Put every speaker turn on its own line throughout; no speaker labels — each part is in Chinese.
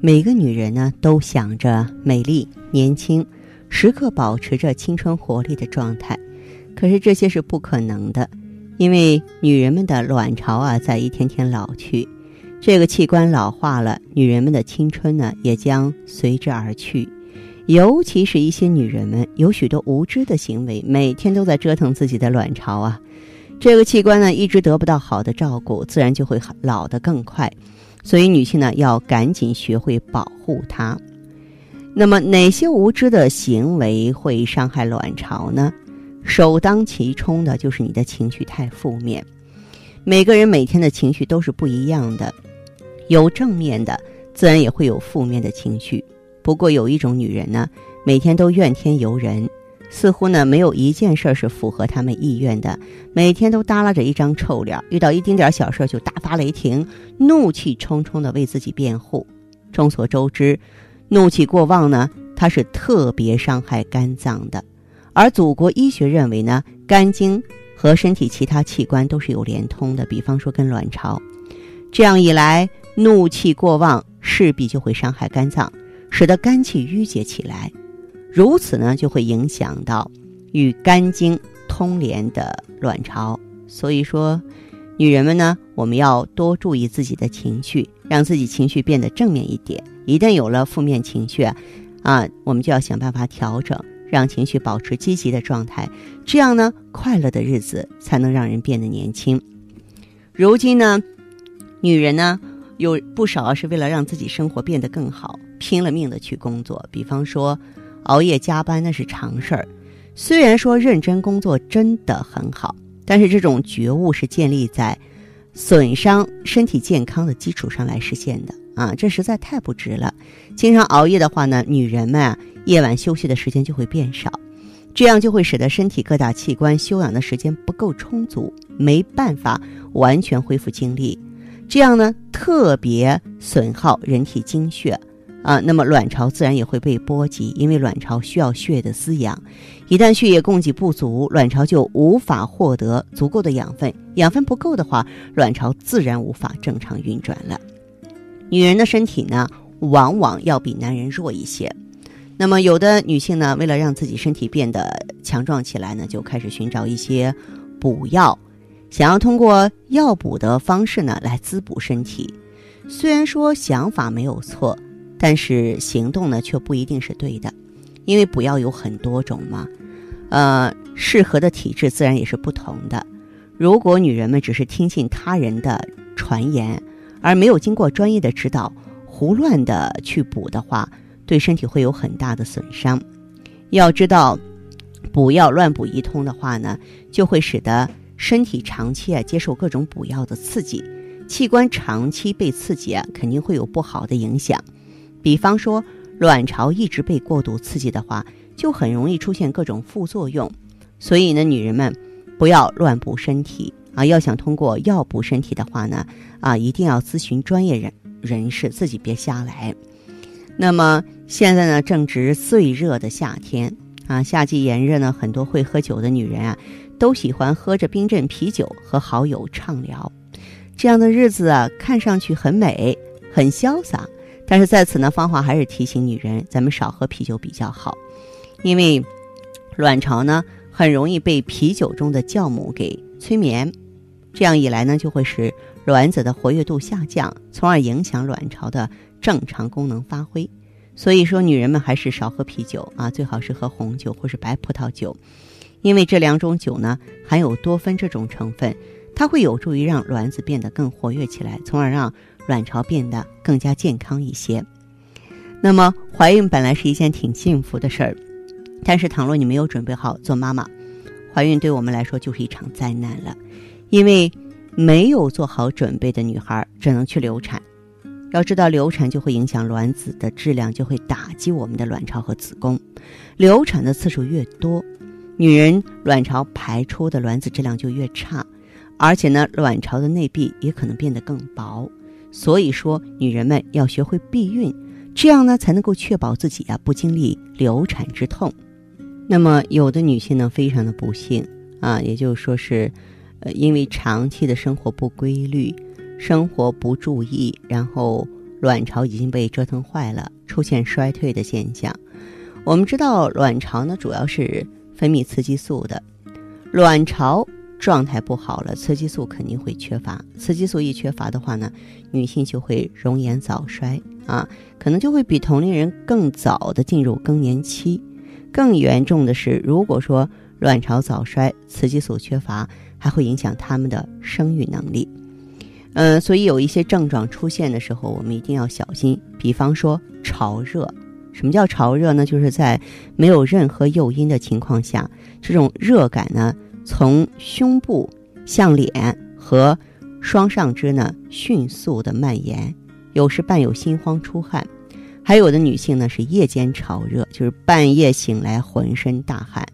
每个女人呢，都想着美丽、年轻，时刻保持着青春活力的状态。可是这些是不可能的，因为女人们的卵巢啊，在一天天老去，这个器官老化了，女人们的青春呢，也将随之而去。尤其是一些女人们，有许多无知的行为，每天都在折腾自己的卵巢啊。这个器官呢，一直得不到好的照顾，自然就会老得更快。所以，女性呢要赶紧学会保护它。那么，哪些无知的行为会伤害卵巢呢？首当其冲的就是你的情绪太负面。每个人每天的情绪都是不一样的，有正面的，自然也会有负面的情绪。不过，有一种女人呢，每天都怨天尤人。似乎呢，没有一件事是符合他们意愿的，每天都耷拉着一张臭脸，遇到一丁点小事就大发雷霆，怒气冲冲的为自己辩护。众所周知，怒气过旺呢，它是特别伤害肝脏的。而祖国医学认为呢，肝经和身体其他器官都是有连通的，比方说跟卵巢。这样一来，怒气过旺势必就会伤害肝脏，使得肝气郁结起来。如此呢，就会影响到与肝经通连的卵巢。所以说，女人们呢，我们要多注意自己的情绪，让自己情绪变得正面一点。一旦有了负面情绪，啊，我们就要想办法调整，让情绪保持积极的状态。这样呢，快乐的日子才能让人变得年轻。如今呢，女人呢，有不少是为了让自己生活变得更好，拼了命的去工作。比方说。熬夜加班那是常事儿，虽然说认真工作真的很好，但是这种觉悟是建立在损伤身体健康的基础上来实现的啊，这实在太不值了。经常熬夜的话呢，女人们啊，夜晚休息的时间就会变少，这样就会使得身体各大器官休养的时间不够充足，没办法完全恢复精力，这样呢，特别损耗人体精血。啊，那么卵巢自然也会被波及，因为卵巢需要血液的滋养，一旦血液供给不足，卵巢就无法获得足够的养分，养分不够的话，卵巢自然无法正常运转了。女人的身体呢，往往要比男人弱一些。那么有的女性呢，为了让自己身体变得强壮起来呢，就开始寻找一些补药，想要通过药补的方式呢来滋补身体。虽然说想法没有错。但是行动呢，却不一定是对的，因为补药有很多种嘛，呃，适合的体质自然也是不同的。如果女人们只是听信他人的传言，而没有经过专业的指导，胡乱的去补的话，对身体会有很大的损伤。要知道，补药乱补一通的话呢，就会使得身体长期啊接受各种补药的刺激，器官长期被刺激啊，肯定会有不好的影响。比方说，卵巢一直被过度刺激的话，就很容易出现各种副作用。所以呢，女人们不要乱补身体啊！要想通过药补身体的话呢，啊，一定要咨询专业人人士，自己别瞎来。那么现在呢，正值最热的夏天啊，夏季炎热呢，很多会喝酒的女人啊，都喜欢喝着冰镇啤酒和好友畅聊，这样的日子啊，看上去很美，很潇洒。但是在此呢，芳华还是提醒女人，咱们少喝啤酒比较好，因为卵巢呢很容易被啤酒中的酵母给催眠，这样一来呢，就会使卵子的活跃度下降，从而影响卵巢的正常功能发挥。所以说，女人们还是少喝啤酒啊，最好是喝红酒或是白葡萄酒，因为这两种酒呢含有多酚这种成分，它会有助于让卵子变得更活跃起来，从而让。卵巢变得更加健康一些。那么，怀孕本来是一件挺幸福的事儿，但是倘若你没有准备好做妈妈，怀孕对我们来说就是一场灾难了。因为没有做好准备的女孩只能去流产，要知道，流产就会影响卵子的质量，就会打击我们的卵巢和子宫。流产的次数越多，女人卵巢排出的卵子质量就越差，而且呢，卵巢的内壁也可能变得更薄。所以说，女人们要学会避孕，这样呢，才能够确保自己啊不经历流产之痛。那么，有的女性呢，非常的不幸啊，也就是说是，呃，因为长期的生活不规律。生活不注意，然后卵巢已经被折腾坏了，出现衰退的现象。我们知道，卵巢呢主要是分泌雌激素的，卵巢状态不好了，雌激素肯定会缺乏。雌激素一缺乏的话呢，女性就会容颜早衰啊，可能就会比同龄人更早的进入更年期。更严重的是，如果说卵巢早衰，雌激素缺乏，还会影响他们的生育能力。嗯，所以有一些症状出现的时候，我们一定要小心。比方说潮热，什么叫潮热呢？就是在没有任何诱因的情况下，这种热感呢，从胸部向脸和双上肢呢迅速的蔓延，有时伴有心慌出汗。还有的女性呢是夜间潮热，就是半夜醒来浑身大汗。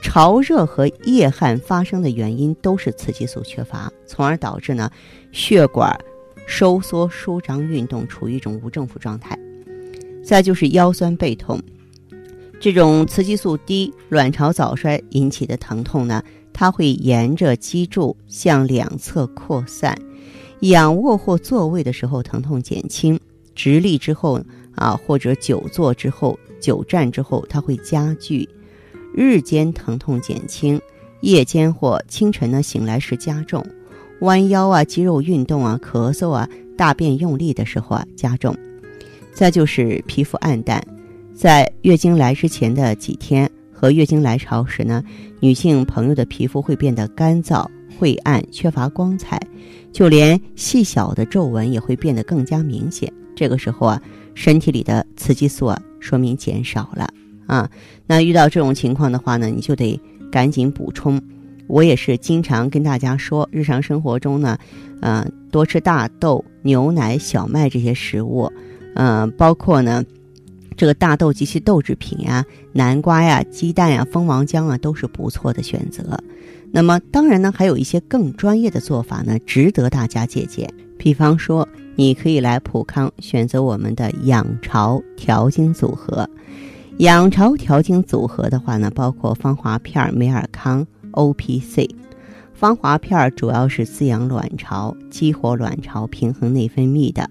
潮热和夜汗发生的原因都是雌激素缺乏，从而导致呢血管收缩舒张运动处于一种无政府状态。再就是腰酸背痛，这种雌激素低、卵巢早衰引起的疼痛呢，它会沿着脊柱向两侧扩散。仰卧或坐位的时候疼痛减轻，直立之后啊，或者久坐之后、久站之后，它会加剧。日间疼痛减轻，夜间或清晨呢醒来时加重，弯腰啊、肌肉运动啊、咳嗽啊、大便用力的时候啊加重。再就是皮肤暗淡，在月经来之前的几天和月经来潮时呢，女性朋友的皮肤会变得干燥、晦暗、缺乏光彩，就连细小的皱纹也会变得更加明显。这个时候啊，身体里的雌激素啊说明减少了。啊，那遇到这种情况的话呢，你就得赶紧补充。我也是经常跟大家说，日常生活中呢，嗯，多吃大豆、牛奶、小麦这些食物，嗯，包括呢，这个大豆及其豆制品呀、南瓜呀、鸡蛋呀、蜂王浆啊，都是不错的选择。那么，当然呢，还有一些更专业的做法呢，值得大家借鉴。比方说，你可以来普康选择我们的养巢调经组合。养巢调经组合的话呢，包括芳华片、美尔康、O P C。芳华片主要是滋养卵巢、激活卵巢、平衡内分泌的；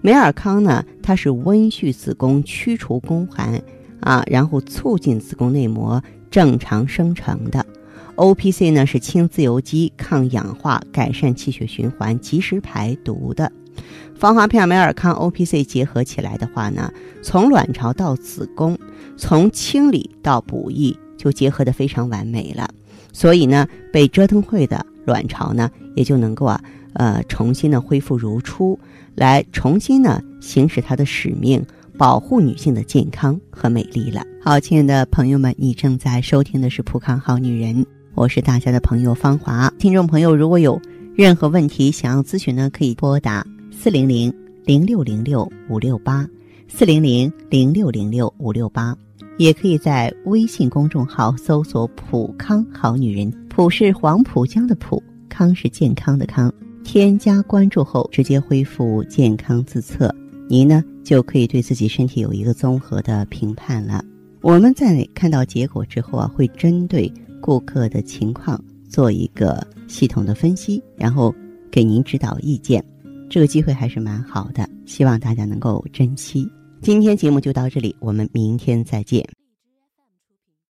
美尔康呢，它是温煦子宫、驱除宫寒啊，然后促进子宫内膜正常生成的。O P C 呢是清自由基、抗氧化、改善气血循环、及时排毒的。芳华片、美尔康、O P C 结合起来的话呢，从卵巢到子宫。从清理到补益就结合的非常完美了，所以呢，被折腾坏的卵巢呢，也就能够啊，呃，重新的恢复如初，来重新呢行使它的使命，保护女性的健康和美丽了。好，亲爱的朋友们，你正在收听的是《浦康好女人》，我是大家的朋友芳华。听众朋友，如果有任何问题想要咨询呢，可以拨打四零零零六零六五六八四零零零六零六五六八。也可以在微信公众号搜索“普康好女人”，普是黄浦江的浦，康是健康的康。添加关注后，直接恢复健康自测，您呢就可以对自己身体有一个综合的评判了。我们在看到结果之后啊，会针对顾客的情况做一个系统的分析，然后给您指导意见。这个机会还是蛮好的，希望大家能够珍惜。今天节目就到这里，我们明天再见。